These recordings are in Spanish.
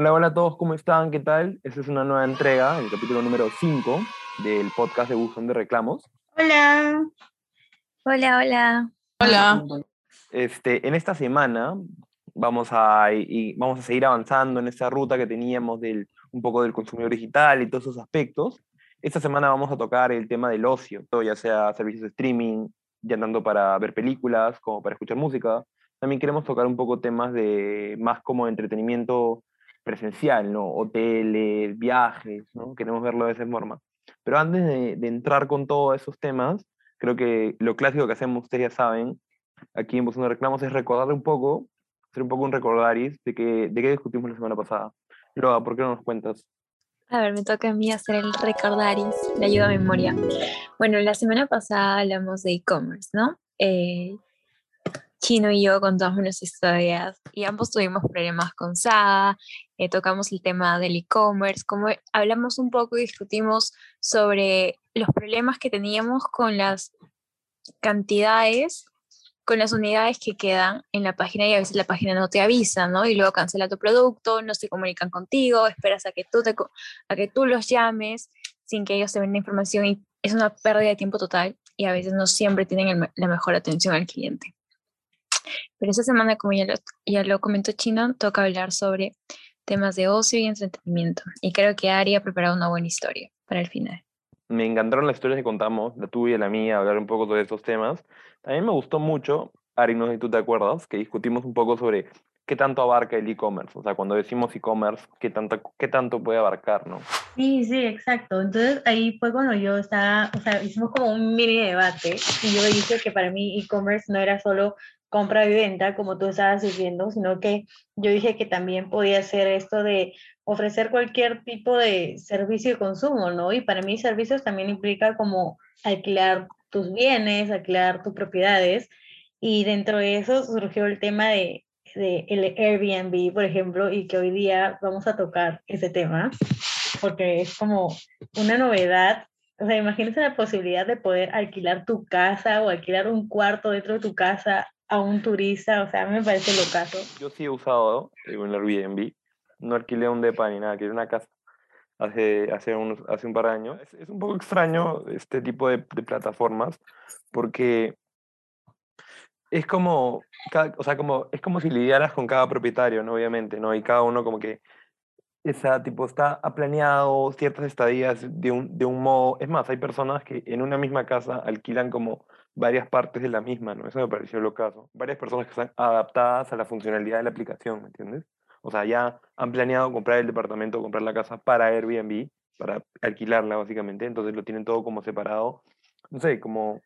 Hola, hola a todos, ¿cómo están? ¿Qué tal? Esta es una nueva entrega, el capítulo número 5 del podcast de Buzón de Reclamos. Hola. Hola, hola. Hola. Este, en esta semana vamos a, y vamos a seguir avanzando en esta ruta que teníamos del, un poco del consumidor digital y todos esos aspectos. Esta semana vamos a tocar el tema del ocio, ya sea servicios de streaming, ya tanto para ver películas como para escuchar música. También queremos tocar un poco temas de más como entretenimiento presencial, ¿no? Hoteles, viajes, ¿no? Queremos verlo de esa forma. Pero antes de, de entrar con todos esos temas, creo que lo clásico que hacemos, ustedes ya saben, aquí en Voz de Reclamos, es recordar un poco, hacer un poco un recordaris de, que, de qué discutimos la semana pasada. Loa, ¿por qué no nos cuentas? A ver, me toca a mí hacer el recordaris de ayuda a memoria. Bueno, la semana pasada hablamos de e-commerce, ¿no? Eh, Chino y yo contamos nuestras historias y ambos tuvimos problemas con SAA, eh, tocamos el tema del e-commerce, como hablamos un poco y discutimos sobre los problemas que teníamos con las cantidades, con las unidades que quedan en la página y a veces la página no te avisa, ¿no? Y luego cancela tu producto, no se comunican contigo, esperas a que tú, te, a que tú los llames sin que ellos te den la información y es una pérdida de tiempo total y a veces no siempre tienen la mejor atención al cliente. Pero esta semana, como ya lo, ya lo comentó Chino, toca hablar sobre temas de ocio y entretenimiento. Y creo que Ari ha preparado una buena historia para el final. Me encantaron las historias que contamos, la tuya y la mía, hablar un poco sobre estos temas. También me gustó mucho, Ari, no sé si tú te acuerdas, que discutimos un poco sobre qué tanto abarca el e-commerce. O sea, cuando decimos e-commerce, ¿qué tanto, ¿qué tanto puede abarcar, no? Sí, sí, exacto. Entonces ahí fue cuando yo estaba, o sea, hicimos como un mini debate y yo dije que para mí e-commerce no era solo compra y venta, como tú estabas diciendo, sino que yo dije que también podía ser esto de ofrecer cualquier tipo de servicio de consumo, ¿no? Y para mí servicios también implica como alquilar tus bienes, alquilar tus propiedades, y dentro de eso surgió el tema de, de el Airbnb, por ejemplo, y que hoy día vamos a tocar ese tema, porque es como una novedad o sea, imagínense la posibilidad de poder alquilar tu casa o alquilar un cuarto dentro de tu casa a un turista, o sea, me parece locazo. Yo sí he usado en el Airbnb, no alquilé un depa ni nada, alquilé una casa hace, hace, unos, hace un par de años. Es, es un poco extraño este tipo de, de, plataformas porque es como, o sea, como, es como si lidiaras con cada propietario, ¿no? Obviamente, ¿no? Y cada uno como que esa tipo está planeado ciertas estadías de un, de un modo. Es más, hay personas que en una misma casa alquilan como varias partes de la misma, ¿no? Eso me pareció lo caso. Varias personas que están adaptadas a la funcionalidad de la aplicación, ¿me entiendes? O sea, ya han planeado comprar el departamento, comprar la casa para Airbnb, para alquilarla básicamente, entonces lo tienen todo como separado, no sé, como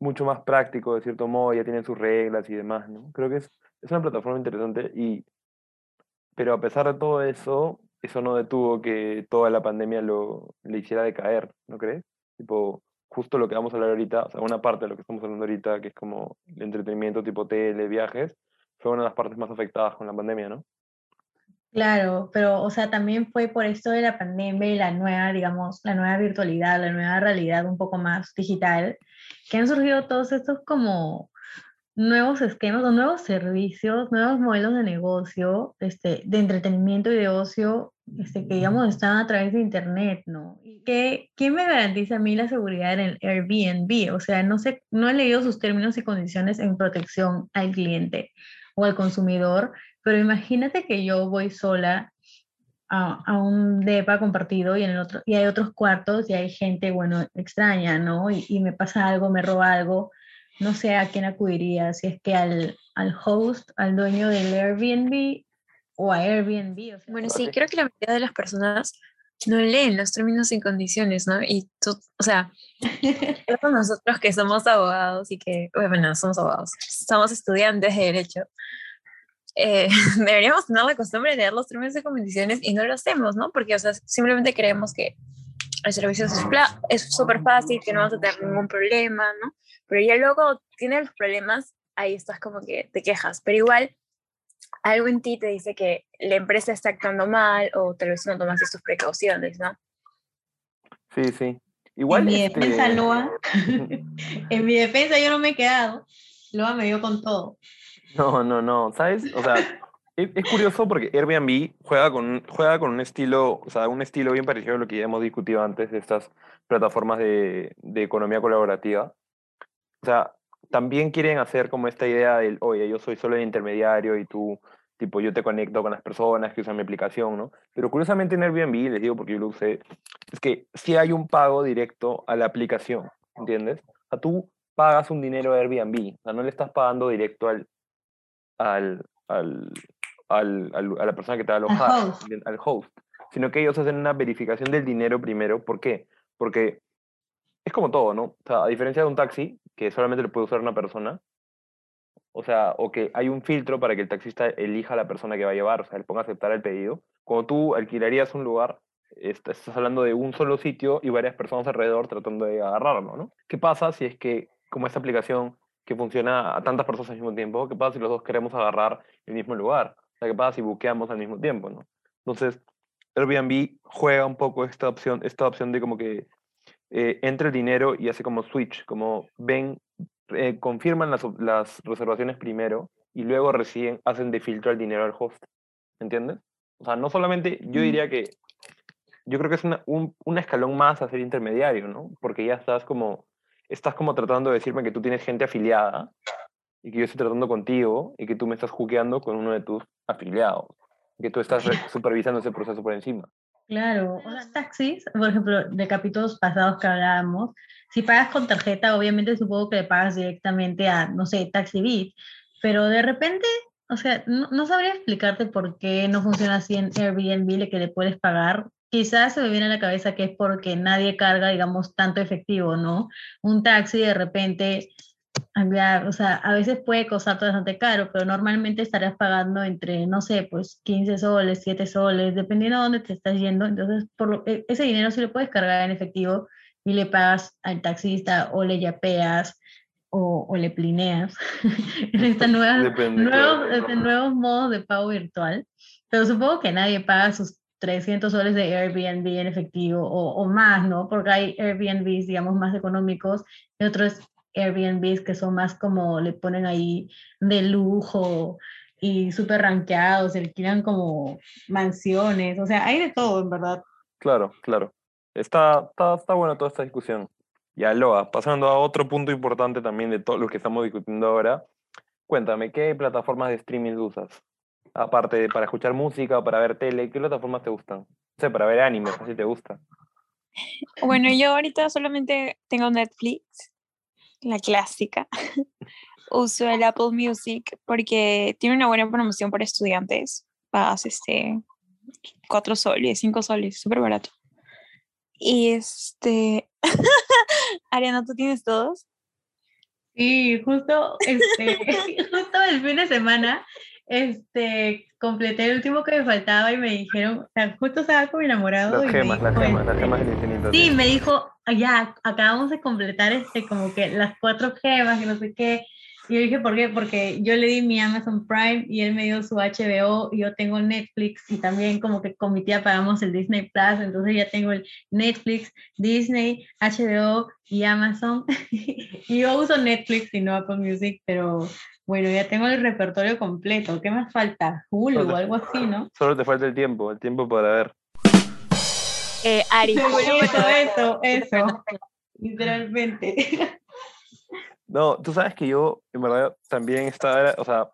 mucho más práctico de cierto modo, ya tienen sus reglas y demás, ¿no? Creo que es, es una plataforma interesante y, pero a pesar de todo eso, eso no detuvo que toda la pandemia lo, le hiciera decaer, ¿no crees? Tipo, justo lo que vamos a hablar ahorita, o sea, una parte de lo que estamos hablando ahorita, que es como el entretenimiento tipo tele, viajes, fue una de las partes más afectadas con la pandemia, ¿no? Claro, pero, o sea, también fue por esto de la pandemia y la nueva, digamos, la nueva virtualidad, la nueva realidad un poco más digital, que han surgido todos estos como nuevos esquemas o nuevos servicios, nuevos modelos de negocio, este, de entretenimiento y de ocio, este, que digamos están a través de Internet, ¿no? ¿Qué, ¿Quién me garantiza a mí la seguridad en el Airbnb? O sea, no, sé, no he leído sus términos y condiciones en protección al cliente o al consumidor, pero imagínate que yo voy sola a, a, un DEPA compartido y, en el otro, y hay otros cuartos y hay gente, bueno, extraña, ¿no? Y, y me pasa algo, me roba algo no sé a quién acudiría, si es que al, al host, al dueño del Airbnb o a Airbnb. O sea, bueno, sí, creo que la mayoría de las personas no leen los términos y condiciones, ¿no? Y tú, o sea, nosotros que somos abogados y que, bueno, no somos abogados, somos estudiantes de derecho, eh, deberíamos tener la costumbre de leer los términos y condiciones y no lo hacemos, ¿no? Porque, o sea, simplemente creemos que el servicio es súper fácil, que no vas a tener ningún problema, ¿no? Pero ya luego tienes los problemas, ahí estás como que te quejas, pero igual algo en ti te dice que la empresa está actuando mal o tal vez no tomaste sus precauciones, ¿no? Sí, sí. Igual en mi este... defensa, Loa, en mi defensa yo no me he quedado. Loa me dio con todo. No, no, no, ¿sabes? O sea, Es, es curioso porque Airbnb juega con, juega con un estilo, o sea, un estilo bien parecido a lo que ya hemos discutido antes de estas plataformas de, de economía colaborativa. O sea, también quieren hacer como esta idea del, oye, yo soy solo el intermediario y tú, tipo, yo te conecto con las personas que usan mi aplicación, ¿no? Pero curiosamente en Airbnb, les digo porque yo lo usé, es que sí hay un pago directo a la aplicación, ¿entiendes? O sea, tú pagas un dinero a Airbnb, o sea, no le estás pagando directo al, al, al, al, a la persona que te va a alojar, host. ¿entiendes? al host, sino que ellos hacen una verificación del dinero primero. ¿Por qué? Porque es como todo, ¿no? O sea, a diferencia de un taxi, que solamente lo puede usar una persona, o sea, o que hay un filtro para que el taxista elija a la persona que va a llevar, o sea, le ponga a aceptar el pedido. Cuando tú alquilarías un lugar, est- estás hablando de un solo sitio y varias personas alrededor tratando de agarrarlo, ¿no? ¿Qué pasa si es que, como esta aplicación que funciona a tantas personas al mismo tiempo, qué pasa si los dos queremos agarrar el mismo lugar? O ¿qué pasa si buqueamos al mismo tiempo, ¿no? Entonces, Airbnb juega un poco esta opción, esta opción de como que eh, entra el dinero y hace como switch, como ven, eh, confirman las, reservaciones primero y luego reciben, hacen de filtro el dinero al host. ¿Entiendes? O sea, no solamente, yo diría que, yo creo que es una, un, un escalón más a ser intermediario, ¿no? Porque ya estás como, estás como tratando de decirme que tú tienes gente afiliada y que yo estoy tratando contigo y que tú me estás juqueando con uno de tus afiliados, que tú estás supervisando ese proceso por encima. Claro, los taxis, por ejemplo, de capítulos pasados que hablábamos, si pagas con tarjeta, obviamente supongo que le pagas directamente a, no sé, TaxiBit, pero de repente, o sea, no, no sabría explicarte por qué no funciona así en Airbnb, le que le puedes pagar. Quizás se me viene a la cabeza que es porque nadie carga, digamos, tanto efectivo, ¿no? Un taxi de repente enviar, o sea, a veces puede costarte bastante caro, pero normalmente estarías pagando entre, no sé, pues 15 soles, 7 soles, dependiendo de dónde te estás yendo. Entonces, por lo- e- ese dinero sí lo puedes cargar en efectivo y le pagas al taxista o le yapeas o, o le plineas en estos nuevos, nuevos modos de pago virtual. Pero supongo que nadie paga sus 300 soles de Airbnb en efectivo o, o más, ¿no? Porque hay Airbnbs, digamos, más económicos y otros Airbnbs que son más como le ponen ahí de lujo y súper rankeados, se alquilan como mansiones, o sea, hay de todo, en verdad. Claro, claro. Está, está, está buena toda esta discusión. Y Aloha, pasando a otro punto importante también de todo lo que estamos discutiendo ahora, cuéntame, ¿qué plataformas de streaming usas? Aparte de para escuchar música o para ver tele, ¿qué plataformas te gustan? No sé, para ver animes, así te gusta. Bueno, yo ahorita solamente tengo Netflix, la clásica. Uso el Apple Music porque tiene una buena promoción para estudiantes. Pagas este 4 soles, 5 soles, súper barato. Y este. Ariana, ¿tú tienes todos? Sí, justo, este, justo el fin de semana, este, completé el último que me faltaba y me dijeron, o sea, justo estaba con mi enamorado Las gemas, las gemas, las este, gemas del infinito. Sí, me dijo, "Ah, ya, acabamos de completar este, como que las cuatro gemas y no sé qué. Y yo dije, ¿por qué? Porque yo le di mi Amazon Prime y él me dio su HBO y yo tengo Netflix y también como que con mi tía pagamos el Disney Plus, entonces ya tengo el Netflix, Disney, HBO y Amazon. y yo uso Netflix y no Apple Music, pero bueno, ya tengo el repertorio completo. ¿Qué más falta? Hulu o algo así, ¿no? Solo te falta el tiempo, el tiempo para ver. Eh, Ari, Eso, eso, eso. Literalmente. No, tú sabes que yo, en verdad, también estaba, o sea,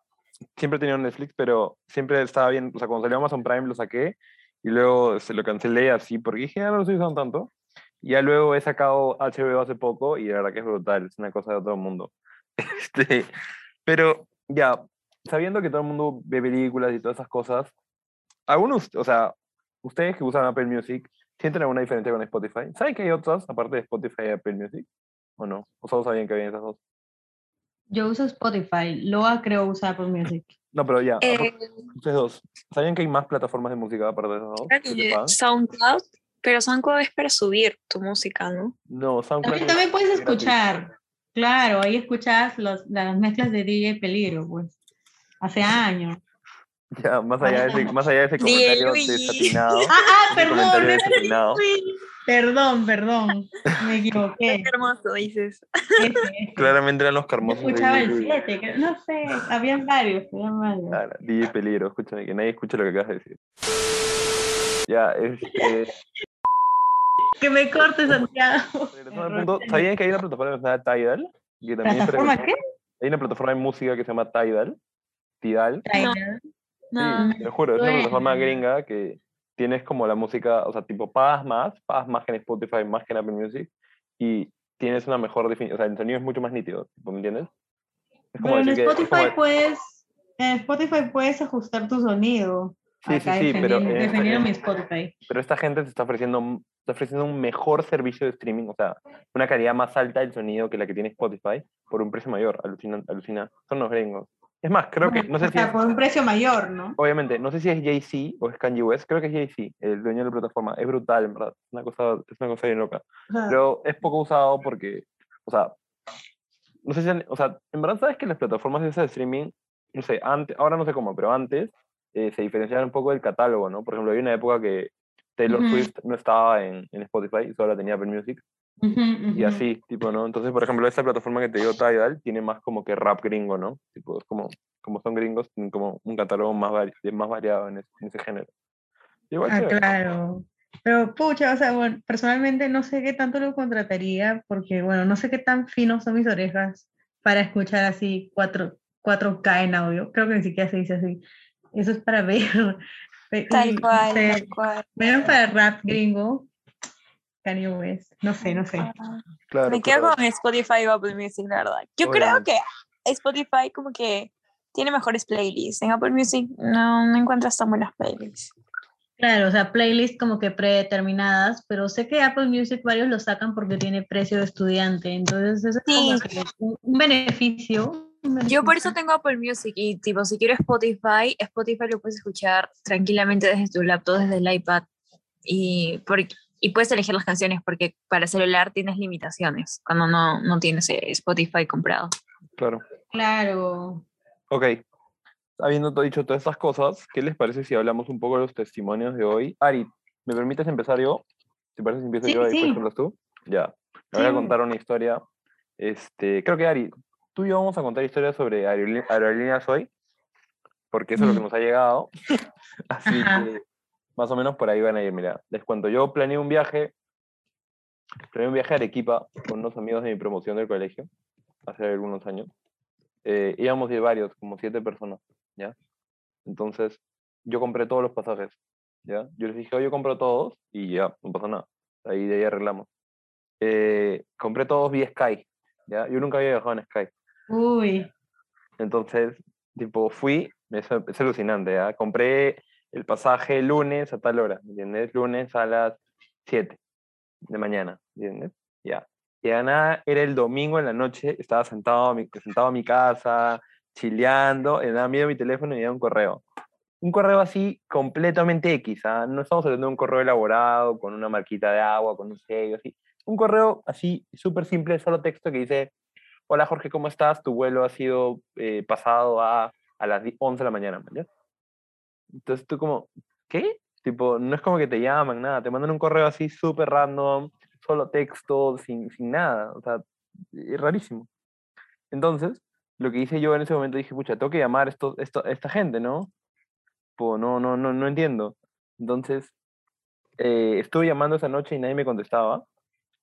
siempre he tenido Netflix, pero siempre estaba bien, o sea, cuando salió Amazon Prime lo saqué y luego se lo cancelé así porque dije, ya no lo estoy usando tanto. Ya luego he sacado HBO hace poco y la verdad que es brutal, es una cosa de otro mundo. Este, pero ya, sabiendo que todo el mundo ve películas y todas esas cosas, algunos, o sea, ustedes que usan Apple Music, ¿sienten alguna diferencia con Spotify? ¿Saben que hay otras aparte de Spotify y Apple Music? ¿O no? ¿O solo sabían que había esas dos? Yo uso Spotify, Loa creo usa Apple Music. No, pero ya, eh, ustedes dos, ¿sabían que hay más plataformas de música aparte de esas dos? que? SoundCloud, pero SoundCloud es para subir tu música, ¿no? No, SoundCloud También, es también puedes gratis. escuchar. Claro, ahí escuchas los, las mezclas de DJ Peligro, pues. Hace años. Ya, más allá de ese, más allá de ese comentario desatinado. Ah, ah, perdón. Perdón, perdón, me equivoqué. Qué hermoso, dices. Ese, ese. Claramente eran los carmosos. escuchaba el DJ. 7, no sé, habían varios, habían varios. Ah, DJ Peligro, escúchame, que nadie escuche lo que acabas de decir. Ya, este, Que me corte Santiago. punto, ¿sabían que hay una plataforma que se llama Tidal? Que también es ¿Plataforma qué? Hay una plataforma de música que se llama Tidal. Tidal. Tidal. No. Sí, te lo juro, es una plataforma gringa que tienes como la música, o sea, tipo pagas más, pagas más que en Spotify, más que en Apple Music, y tienes una mejor definición, o sea, el sonido es mucho más nítido, ¿me entiendes? Es Pero en que- es Spotify como- puedes, en Spotify puedes ajustar tu sonido. Sí, sí, Acá sí, pero esta- defendiendo en- mi Spotify. pero esta gente te está ofreciendo, está ofreciendo un mejor servicio de streaming, o sea, una calidad más alta del sonido que la que tiene Spotify por un precio mayor, alucina, alucina. Son los gringos. Es más, creo que, no sé o si sea, es- por un precio mayor, ¿no? obviamente, no sé si es Jay-Z o es Kanye West, creo que es Jay-Z, el dueño de la plataforma. Es brutal, en verdad. Es una cosa, es una cosa bien loca. Pero es poco usado porque, o sea, no sé si, han- o sea, en verdad sabes que las plataformas de streaming, no sé, antes, ahora no sé cómo, pero antes eh, se diferenciaban un poco del catálogo, ¿no? Por ejemplo, había una época que Taylor Ujú. Swift no estaba en, en Spotify solo la tenía Apple Music ujú, y ujú. así, tipo, ¿no? Entonces, por ejemplo, esta plataforma que te digo, Tidal, tiene más como que rap gringo, ¿no? Tipo, es como, como son gringos, tienen como un catálogo más, vari- más variado en ese, en ese género. Igual Ah, chévere. claro. Pero pucha, o sea, bueno, personalmente no sé qué tanto lo contrataría porque, bueno, no sé qué tan finos son mis orejas para escuchar así 4, 4K en audio. Creo que ni siquiera se dice así. Eso es para ver. Y, Tal cual, tal cual. menos para rap gringo. Kanye West. No sé, no sé. Ah, Claro, Me quedo claro. con Spotify o Apple Music, la verdad. Yo creo Obviamente. que Spotify como que tiene mejores playlists. En Apple Music no, no encuentras tan buenas playlists. Claro, o sea, playlists como que predeterminadas, pero sé que Apple Music varios lo sacan porque tiene precio de estudiante, entonces eso es como Sí. que un, un beneficio. un Yo por eso beneficio. tengo Apple Music y tipo, si quiero Spotify, Spotify lo puedes escuchar tranquilamente desde tu laptop, desde el iPad y, por- y puedes elegir las canciones porque para celular tienes limitaciones cuando no, no tienes Spotify comprado. Claro. Claro. Ok. Habiendo to- dicho todas estas cosas, ¿qué les parece si hablamos un poco de los testimonios de hoy? Ari, ¿me permites empezar yo? ¿Te parece si empiezo Sí, yo y después sí. hablas tú? Ya. Le voy a Sí. contar una historia. Este, creo que Ari, tú y yo vamos a contar historias sobre aerolí- aerolíneas hoy, porque eso es lo que nos ha llegado. Así Ajá. que más o menos por ahí van a ir. Mira, les cuento. Yo planeé un viaje, planeé un viaje a Arequipa con unos amigos de mi promoción del colegio, hace algunos años. Eh, íbamos a ir varios, como siete personas, ¿ya? Entonces, yo compré todos los pasajes, ¿ya? Yo les dije, "Oh, yo compro todos y ya, no pasa nada. Ahí de ahí arreglamos. Eh, compré todos vía Sky, ¿ya? Yo nunca había viajado en Sky. Uy. Entonces, tipo, fui, es, es alucinante, ¿ya? Compré el pasaje lunes a tal hora, ¿me ¿entiendes? Lunes a las 7 de mañana, ¿entiendes? Ya. Y nada, era el domingo en la noche, estaba sentado a sentado a mi casa, chileando, de nada, miro mi teléfono y me un correo. Un correo así completamente X, ¿ah? No estamos hablando de un correo elaborado, con una marquita de agua, con un sello, así. Un correo así, súper simple, solo texto que dice, hola Jorge, ¿cómo estás? Tu vuelo ha sido eh, pasado a, a las 10 11 de la mañana. Entonces tú como, ¿qué? Tipo, no es como que te llaman, nada, te mandan un correo así súper random, solo texto, sin, sin nada, o sea, es rarísimo. Entonces, lo que hice yo en ese momento dije, pucha, tengo que llamar a esto, esto, esta gente, ¿no? Pues no, no, no, no entiendo. Entonces, eh, estuve llamando esa noche y nadie me contestaba.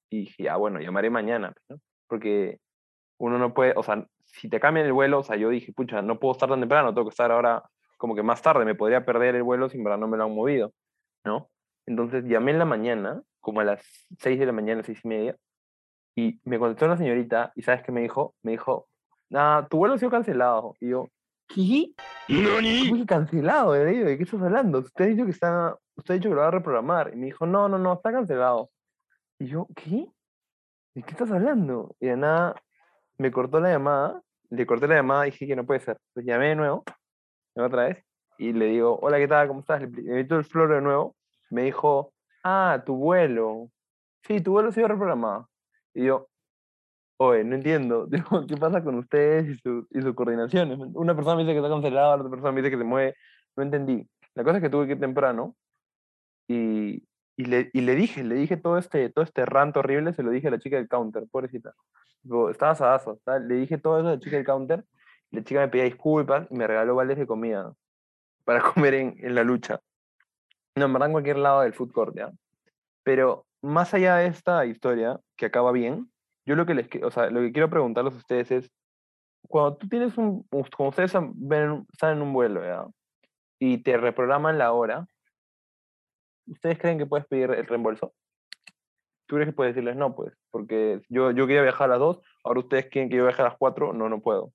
Y dije, ah, bueno, llamaré mañana, ¿no? Porque uno no puede, o sea, si te cambian el vuelo, o sea, yo dije, pucha, no puedo estar tan temprano, tengo que estar ahora como que más tarde, me podría perder el vuelo si en verdad no me lo han movido, ¿no? Entonces llamé en la mañana, como a las 6 de la mañana, seis y media, y me contestó una señorita, y ¿sabes qué me dijo? Me dijo, ah, tu vuelo ha sido cancelado. Y yo, ¿qué? ¿Cómo que cancelado? Digo, ¿de qué estás hablando? Usted ha dicho que está, usted ha dicho que lo va a reprogramar. Y me dijo, no, no, no, está cancelado. Y yo, ¿qué? ¿De qué estás hablando? Y de nada, me cortó la llamada, le corté la llamada y dije que no puede ser. Entonces llamé de nuevo, otra vez, y le digo, hola, ¿qué tal? ¿Cómo estás? Le meto el flor de nuevo. Me dijo, ah, tu vuelo. Sí, tu vuelo ha sido reprogramado. Y yo, oye, no entiendo. ¿Qué pasa con ustedes y, su, y sus coordinaciones? Una persona me dice que está cancelado, la otra persona me dice que se mueve. No entendí. La cosa es que tuve que ir temprano y y le, y le dije, le dije todo este, todo este rant horrible, se lo dije a la chica del counter, pobrecita. Estaba asadazo, le dije todo eso a la chica del counter, la chica me pedía disculpas y me regaló vales de comida para comer en, en la lucha. No, en verdad en cualquier lado del food court, ¿ya? Pero más allá de esta historia, que acaba bien, yo lo que les, o sea, lo que quiero preguntarles a ustedes es, cuando tú tienes un, como ustedes ven, están en un vuelo, ¿ya? Y te reprograman la hora, ¿ustedes creen que puedes pedir el reembolso? ¿Tú crees que puedes decirles no, pues? Porque yo, yo quería viajar a las 2, ahora ustedes quieren que yo viaje a las 4, no, no puedo.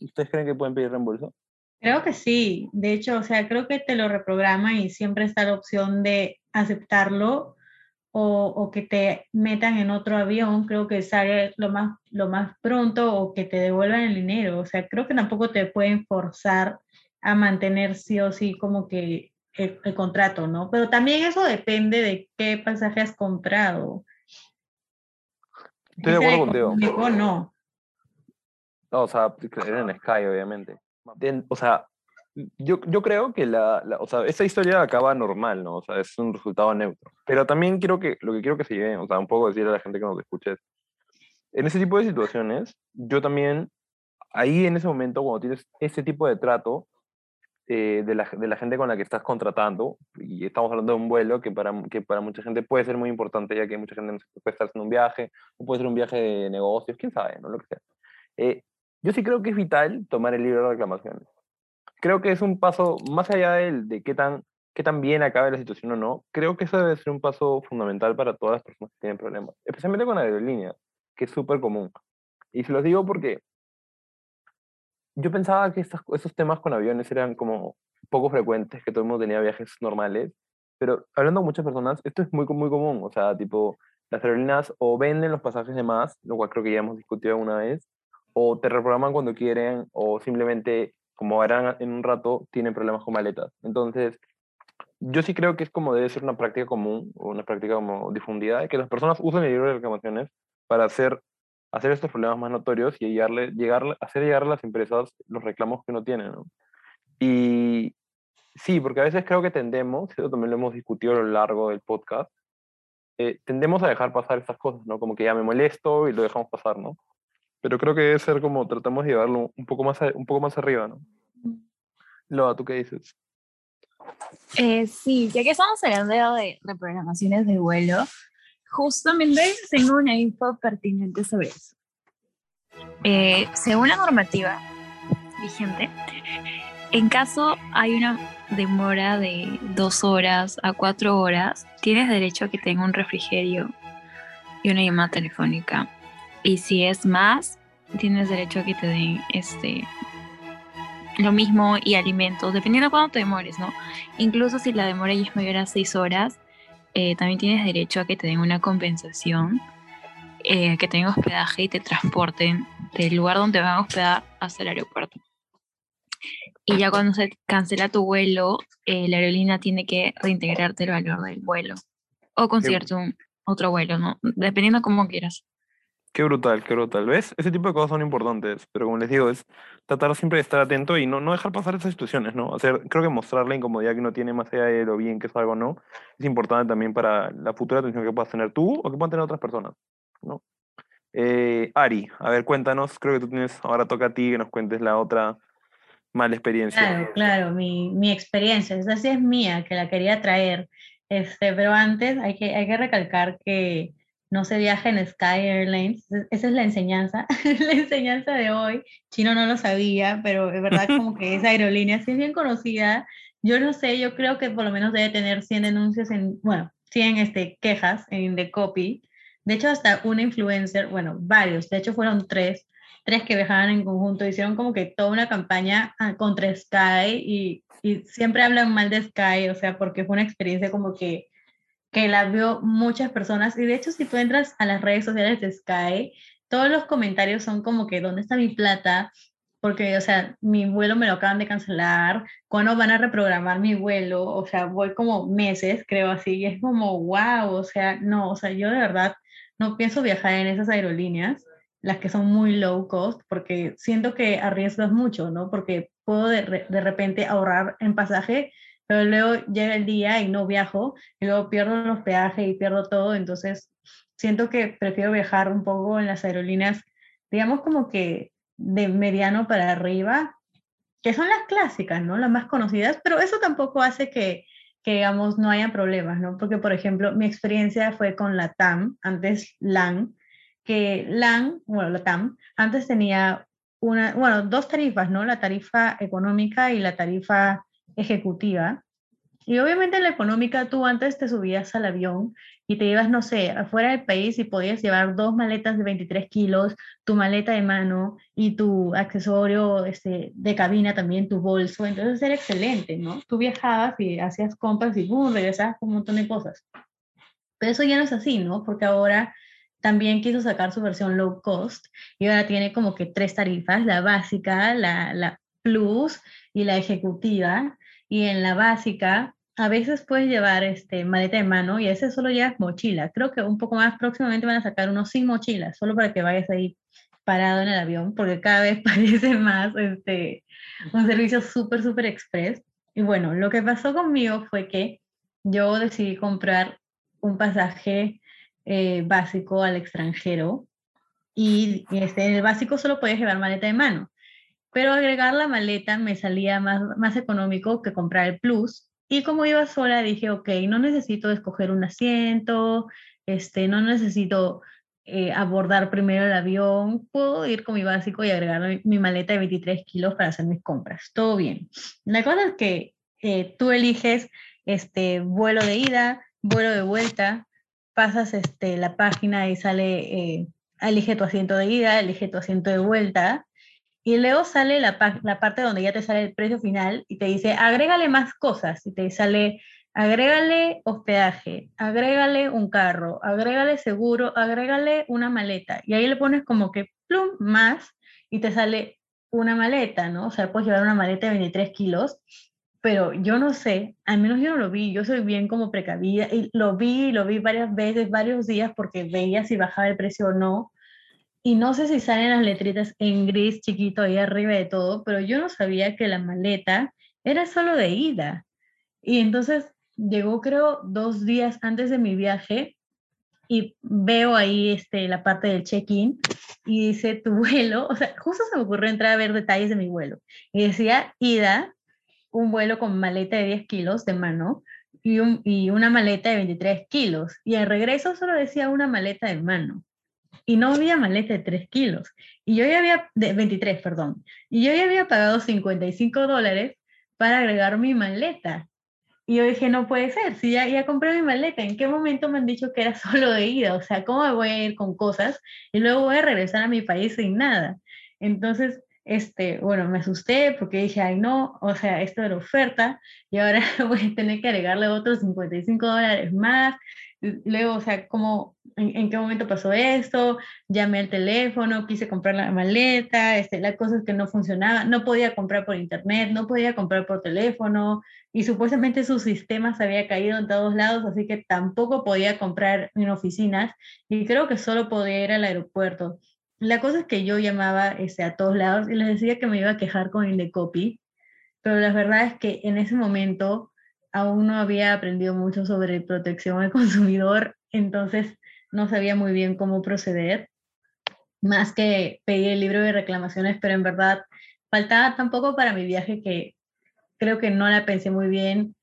¿Ustedes creen que pueden pedir reembolso? Creo que sí. De hecho, o sea, creo que te lo reprograma y siempre está la opción de aceptarlo o, o que te metan en otro avión. Creo que sale lo más, lo más pronto o que te devuelvan el dinero. O sea, creo que tampoco te pueden forzar a mantener sí o sí como que el, contrato, ¿no? Pero también eso depende de qué pasaje has comprado. Estoy de acuerdo contigo. no. No, o sea, en Sky, obviamente. o sea, yo, yo creo que la, la, o sea, esta historia acaba normal, ¿no? O sea, es un resultado neutro. Pero también quiero que, lo que quiero que se lleven, o sea, un poco decir a la gente que nos escuche en ese tipo de situaciones, yo también, ahí en ese momento, cuando tienes ese tipo de trato, eh, de, la, de, la, gente con la que estás contratando, y estamos hablando de un vuelo que para, que para mucha gente puede ser muy importante, ya que mucha gente puede estar haciendo un viaje, o puede ser un viaje de negocios, quién sabe, ¿no? Lo que sea. Eh, yo sí creo que es vital tomar el libro de reclamaciones. Creo que es un paso, más allá de, de qué, tan, qué tan bien acabe la situación o no, creo que eso debe ser un paso fundamental para todas las personas que tienen problemas, especialmente con aerolíneas, que es súper común. Y se los digo porque yo pensaba que estos, esos temas con aviones eran como poco frecuentes, que todo el mundo tenía viajes normales, pero hablando con muchas personas, esto es muy, muy común, o sea, tipo, las aerolíneas o venden los pasajes de más, lo cual creo que ya hemos discutido alguna vez, o te reprograman cuando quieren, o simplemente, como verán en un rato, tienen problemas con maletas. Entonces, yo sí creo que es como debe ser una práctica común, o una práctica como difundida, que las personas usen el libro de reclamaciones para hacer hacer estos problemas más notorios y llegarle, llegar, hacer llegar a las empresas los reclamos que no tienen. ¿no? Y sí, porque a veces creo que tendemos, eso también lo hemos discutido a lo largo del podcast, eh, tendemos a dejar pasar estas cosas, ¿no? Como que ya me molesto y lo dejamos pasar, ¿no? Pero creo que debe ser como tratamos de llevarlo un poco más, un poco más arriba, ¿no? Loa, ¿tú qué dices? Eh, sí, ya que estamos hablando de reprogramaciones de vuelo, Justamente tengo una info pertinente sobre eso. Eh, según la normativa vigente, en caso hay una demora de dos horas a cuatro horas, tienes derecho a que tenga un refrigerio y una llamada telefónica. Y si es más, tienes derecho a que te den este lo mismo y alimentos, dependiendo de cuándo te demores, ¿no? Incluso si la demora ya es mayor a seis horas, eh, también tienes derecho a que te den una compensación, eh, que te den hospedaje y te transporten del lugar donde van a hospedar hasta el aeropuerto. Y ya cuando se cancela tu vuelo, eh, la aerolínea tiene que reintegrarte el valor del vuelo o concierto un otro vuelo, ¿no? Dependiendo cómo quieras. Qué brutal, qué brutal. ¿Ves? Ese tipo de cosas son importantes, pero como les digo, es tratar siempre de estar atento y no, no dejar pasar esas situaciones, ¿no? Hacer, creo que mostrar la incomodidad que uno tiene más allá de lo bien que es algo, ¿no? Es importante también para la futura atención que puedas tener tú o que puedan tener otras personas, ¿no? Eh, Ari, a ver, cuéntanos, creo que tú tienes, ahora toca a ti que nos cuentes la otra mala experiencia. Claro, claro, mi, mi experiencia, esa sí es mía, que la quería traer, este, pero antes hay que, hay que recalcar que no se viaja en Sky Airlines. Esa es la enseñanza, la enseñanza de hoy. Chino no lo sabía, pero es verdad como que esa aerolínea sí es bien conocida. Yo no sé, yo creo que por lo menos debe tener 100 denuncias en, bueno, 100 este, quejas en The Copy. De hecho, hasta una influencer, bueno, varios, de hecho fueron tres, tres que viajaban en conjunto, hicieron como que toda una campaña ah, contra Sky y, y siempre hablan mal de Sky, o sea, porque fue una experiencia como que que la vio muchas personas. Y de hecho, si tú entras a las redes sociales de Sky, todos los comentarios son como que, ¿dónde está mi plata? Porque, o sea, mi vuelo me lo acaban de cancelar, ¿cuándo van a reprogramar mi vuelo? O sea, voy como meses, creo así, y es como, wow, o sea, no, o sea, yo de verdad no pienso viajar en esas aerolíneas, las que son muy low cost, porque siento que arriesgas mucho, ¿no? Porque puedo de, de repente ahorrar en pasaje, pero luego llega el día y no viajo, y luego pierdo los peajes y pierdo todo, entonces siento que prefiero viajar un poco en las aerolíneas, digamos como que de mediano para arriba, que son las clásicas, ¿no? Las más conocidas, pero eso tampoco hace que, que digamos, no haya problemas, ¿no? Porque, por ejemplo, mi experiencia fue con la TAM, antes LAN, que LAN, bueno, la TAM, antes tenía una, bueno, dos tarifas, ¿no? La tarifa económica y la tarifa ejecutiva. Y obviamente en la económica tú antes te subías al avión y te ibas, no sé, afuera del país y podías llevar dos maletas de 23 kilos, tu maleta de mano y tu accesorio este, de cabina también, tu bolso. Entonces era excelente, ¿no? Tú viajabas y hacías compras y boom, regresabas con un montón de cosas. Pero eso ya no es así, ¿no? Porque ahora también quiso sacar su versión low cost y ahora tiene como que tres tarifas, la básica, la, la plus y la ejecutiva. Y en la básica a veces puedes llevar este, maleta de mano y a veces solo llevas mochila. Creo que un poco más próximamente van a sacar unos sin mochilas, solo para que vayas ahí parado en el avión, porque cada vez parece más este, un servicio súper, súper express. Y bueno, lo que pasó conmigo fue que yo decidí comprar un pasaje eh, básico al extranjero y este, en el básico solo podías llevar maleta de mano, pero agregar la maleta me salía más, más económico que comprar el plus y como iba sola, dije, ok, no necesito escoger un asiento, este, no necesito eh, abordar primero el avión, puedo ir con mi básico y agregar mi, maleta de 23 kilos para hacer mis compras. Todo bien. La cosa es que eh, tú eliges este vuelo de ida, vuelo de vuelta, pasas este, la página y sale, eh, elige tu asiento de ida, elige tu asiento de vuelta, y luego sale la, parte donde ya te sale el precio final y te dice, agrégale más cosas. Y te sale, agrégale hospedaje, agrégale un carro, agrégale seguro, agrégale una maleta. Y ahí le pones como que plum más y te sale una maleta, ¿no? O sea, puedes llevar una maleta de 23 kilos, pero yo no sé, al menos yo no lo vi, yo soy bien como precavida y lo vi, lo vi varias veces, varios días porque veía si bajaba el precio o no y no sé si salen las letritas en gris chiquito ahí arriba de todo, pero yo no sabía que la maleta era solo de ida. Y entonces llegó creo dos días antes de mi viaje y veo ahí este, la parte del check-in y dice tu vuelo, o sea, justo se me ocurrió entrar a ver detalles de mi vuelo. Y decía ida, un vuelo con maleta de 10 kilos de mano y, un, y una maleta de 23 kilos. Y el regreso solo decía una maleta de mano y no había maleta de 3 kilos. Y yo ya había, de 23, perdón. Y yo ya había pagado 55 dólares para agregar mi maleta. Y yo dije, no puede ser, si ya, ya compré mi maleta, ¿en qué momento me han dicho que era solo de ida? O sea, ¿cómo me voy a ir con cosas y luego voy a regresar a mi país sin nada? Entonces, este, bueno, me asusté porque dije, ay no, o sea, esto era oferta y ahora voy a tener que agregarle otros 55 dólares más luego, o sea, ¿cómo, en, qué momento pasó esto? Llamé al teléfono, quise comprar la maleta, este, la cosa es que no funcionaba, no podía comprar por internet, no podía comprar por teléfono y supuestamente su sistema se había caído en todos lados, así que tampoco podía comprar en oficinas y creo que solo podía ir al aeropuerto. La cosa es que yo llamaba este, a todos lados y les decía que me iba a quejar con Indecopy, pero la verdad es que en ese momento aún no había aprendido mucho sobre protección al consumidor, entonces no sabía muy bien cómo proceder, más que pedí el libro de reclamaciones, pero en verdad faltaba tampoco para mi viaje que creo que no la pensé muy bien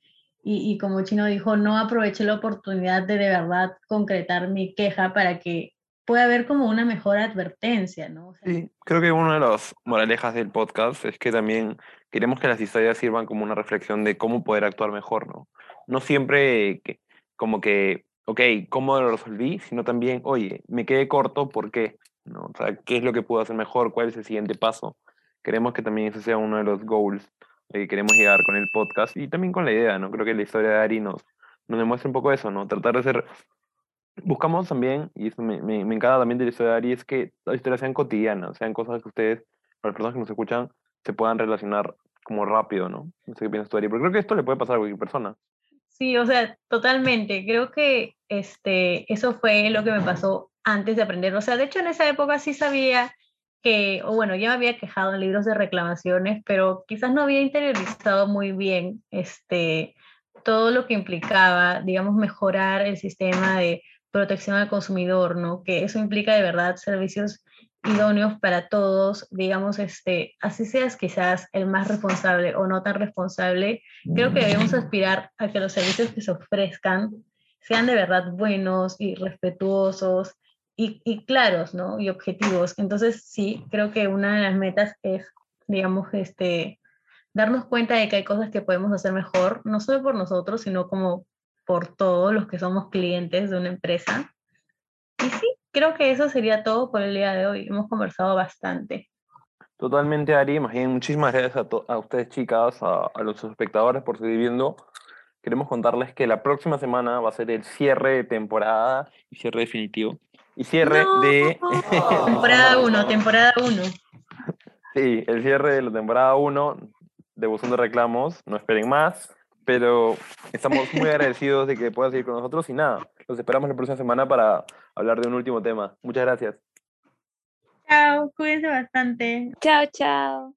y, y como Chino dijo, no aproveché la oportunidad de de verdad concretar mi queja para que pueda haber como una mejor advertencia, ¿no? sí, creo que una de las moralejas del podcast es que también queremos que las historias sirvan como una reflexión de cómo poder actuar mejor, ¿no? No siempre que, como que, ok, ¿cómo lo resolví? Sino también, oye, me quedé corto, ¿por qué? ¿No? O sea, ¿qué es lo que puedo hacer mejor? ¿Cuál es el siguiente paso? Queremos que también eso sea uno de los goals que queremos llegar con el podcast y también con la idea, ¿no? Creo que la historia de Ari nos, nos demuestra un poco eso, ¿no? Tratar de ser... Buscamos también, y eso me, me, me encanta también de la historia de Ari, es que las historias sean cotidianas, sean cosas que ustedes, para las personas que nos escuchan, se puedan relacionar como rápido, ¿no? No sé qué piensas tú, Ari, pero creo que esto le puede pasar a cualquier persona. Sí, o sea, totalmente. Creo que este, eso fue lo que me pasó antes de aprender. O sea, de hecho en esa época sí sabía que, o bueno, ya me había quejado en libros de reclamaciones, pero quizás no había interiorizado muy bien este, todo lo que implicaba, digamos, mejorar el sistema de protección al consumidor, ¿no? Que eso implica de verdad servicios idóneos para todos, digamos, este, así seas quizás el más responsable o no tan responsable, creo que debemos aspirar a que los servicios que se ofrezcan sean de verdad buenos y respetuosos y, y claros, ¿no? Y objetivos. Entonces, sí, creo que una de las metas es, digamos, este, darnos cuenta de que hay cosas que podemos hacer mejor, no solo por nosotros, sino como por todos los que somos clientes de una empresa. Y sí, creo que eso sería todo por el día de hoy. Hemos conversado bastante. Totalmente, Ari. muchísimas gracias a, a ustedes, chicas, a, a, los espectadores por seguir viendo. Queremos contarles que la próxima semana va a ser el cierre de temporada y cierre definitivo. Y cierre de... temporada 1, temporada 1. Sí, el cierre de la temporada 1 de Buzón de Reclamos. No esperen más, pero estamos muy agradecidos de que puedan seguir con nosotros y nada, los esperamos la próxima semana para hablar de un último tema. Muchas gracias. Chao, cuídense bastante. Chao, chao.